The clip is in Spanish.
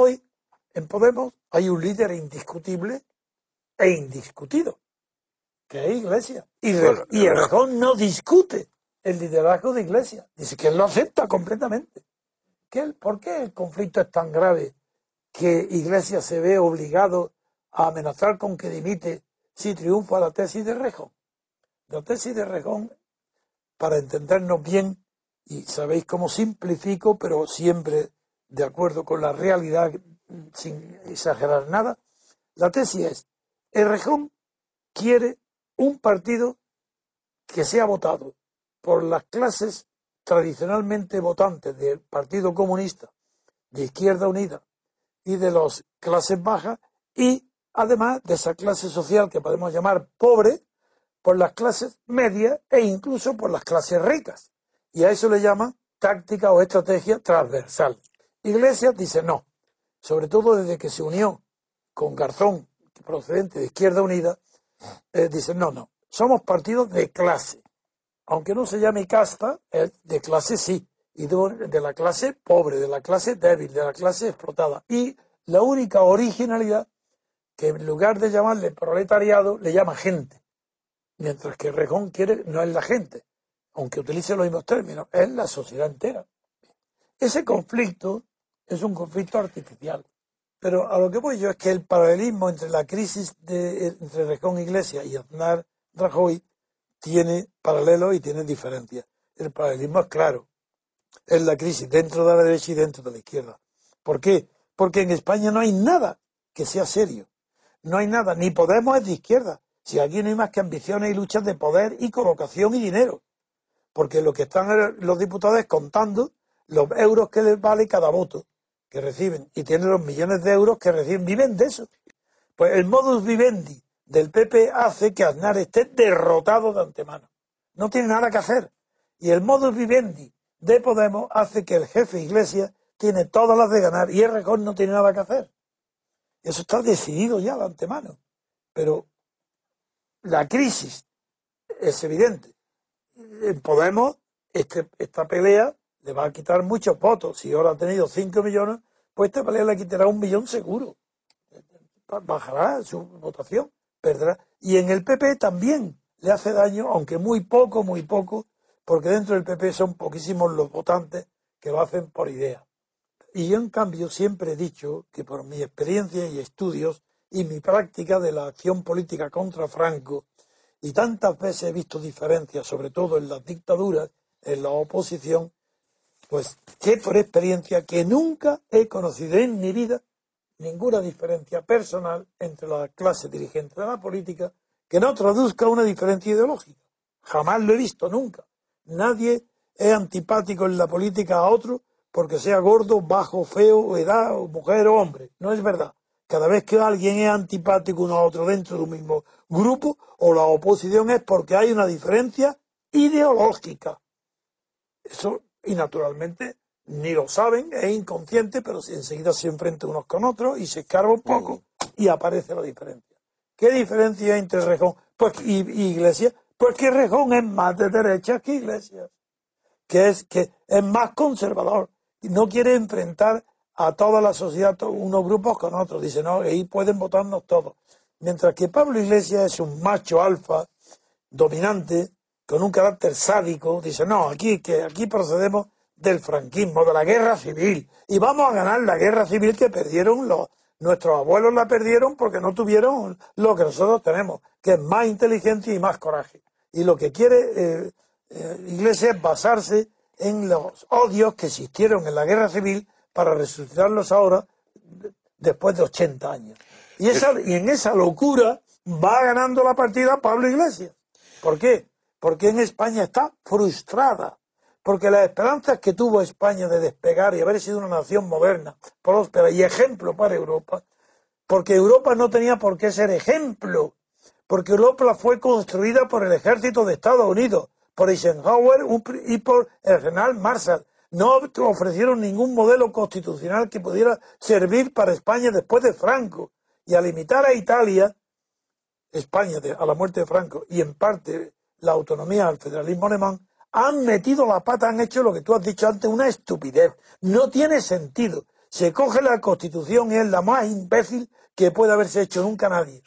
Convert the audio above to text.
Hoy en Podemos hay un líder indiscutible e indiscutido, que es Iglesia. Y, Re- y Errejón no discute el liderazgo de Iglesia. Dice que él lo acepta completamente. ¿Por qué el conflicto es tan grave que Iglesia se ve obligado a amenazar con que dimite si triunfa la tesis de Rejón? La tesis de Rejón, para entendernos bien, y sabéis cómo simplifico, pero siempre de acuerdo con la realidad, sin exagerar nada, la tesis es, Errejón quiere un partido que sea votado por las clases tradicionalmente votantes del Partido Comunista, de Izquierda Unida y de las clases bajas, y además de esa clase social que podemos llamar pobre, por las clases medias e incluso por las clases ricas. Y a eso le llama táctica o estrategia transversal. Iglesias dice no, sobre todo desde que se unió con Garzón, procedente de Izquierda Unida, eh, dice no, no, somos partidos de clase. Aunque no se llame casta, es de clase sí, y de, de la clase pobre, de la clase débil, de la clase explotada. Y la única originalidad que en lugar de llamarle proletariado, le llama gente. Mientras que Rejón quiere, no es la gente, aunque utilice los mismos términos, es la sociedad entera. Ese conflicto es un conflicto artificial. Pero a lo que voy yo es que el paralelismo entre la crisis de, entre Rejón Iglesias y Aznar Rajoy tiene paralelos y tiene diferencias. El paralelismo es claro. Es la crisis dentro de la derecha y dentro de la izquierda. ¿Por qué? Porque en España no hay nada que sea serio. No hay nada. Ni Podemos es de izquierda. Si aquí no hay más que ambiciones y luchas de poder y colocación y dinero. Porque lo que están los diputados es contando los euros que les vale cada voto que reciben y tienen los millones de euros que reciben, viven de eso. Pues el modus vivendi del PP hace que Aznar esté derrotado de antemano. No tiene nada que hacer. Y el modus vivendi de Podemos hace que el jefe Iglesias tiene todas las de ganar y Errejón no tiene nada que hacer. Eso está decidido ya de antemano. Pero la crisis es evidente. En Podemos, este, esta pelea le va a quitar muchos votos. Si ahora ha tenido 5 millones, pues esta pelea le quitará un millón seguro. Bajará su votación, perderá. Y en el PP también le hace daño, aunque muy poco, muy poco, porque dentro del PP son poquísimos los votantes que lo hacen por idea. Y yo, en cambio, siempre he dicho que por mi experiencia y estudios y mi práctica de la acción política contra Franco, y tantas veces he visto diferencias, sobre todo en las dictaduras, en la oposición, pues sé por experiencia que nunca he conocido en mi vida ninguna diferencia personal entre la clase dirigente de la política que no traduzca una diferencia ideológica. Jamás lo he visto, nunca. Nadie es antipático en la política a otro porque sea gordo, bajo, feo, edad, mujer o hombre. No es verdad. Cada vez que alguien es antipático uno a otro dentro de un mismo grupo o la oposición es porque hay una diferencia ideológica. Eso y naturalmente ni lo saben, es inconsciente, pero enseguida se enfrentan unos con otros y se escarba un poco y aparece la diferencia. ¿Qué diferencia hay entre Rejón pues, y, y Iglesia? Pues que Rejón es más de derecha que Iglesias, que es, que es más conservador y no quiere enfrentar a toda la sociedad, unos grupos con otros. Dice, no, ahí pueden votarnos todos. Mientras que Pablo Iglesias es un macho alfa, dominante, con un carácter sádico, dice, no, aquí, que aquí procedemos del franquismo, de la guerra civil, y vamos a ganar la guerra civil que perdieron los, nuestros abuelos la perdieron porque no tuvieron lo que nosotros tenemos, que es más inteligencia y más coraje. Y lo que quiere eh, eh, Iglesia es basarse en los odios que existieron en la guerra civil para resucitarlos ahora después de 80 años. Y, esa, y en esa locura va ganando la partida Pablo Iglesias. ¿Por qué? Porque en España está frustrada. Porque las esperanzas que tuvo España de despegar y haber sido una nación moderna, próspera y ejemplo para Europa, porque Europa no tenía por qué ser ejemplo, porque Europa fue construida por el ejército de Estados Unidos, por Eisenhower y por el general Marshall. No ofrecieron ningún modelo constitucional que pudiera servir para España después de Franco. Y al limitar a Italia, España a la muerte de Franco y en parte la autonomía al federalismo alemán, han metido la pata, han hecho lo que tú has dicho antes, una estupidez. No tiene sentido. Se coge la constitución y es la más imbécil que puede haberse hecho nunca nadie.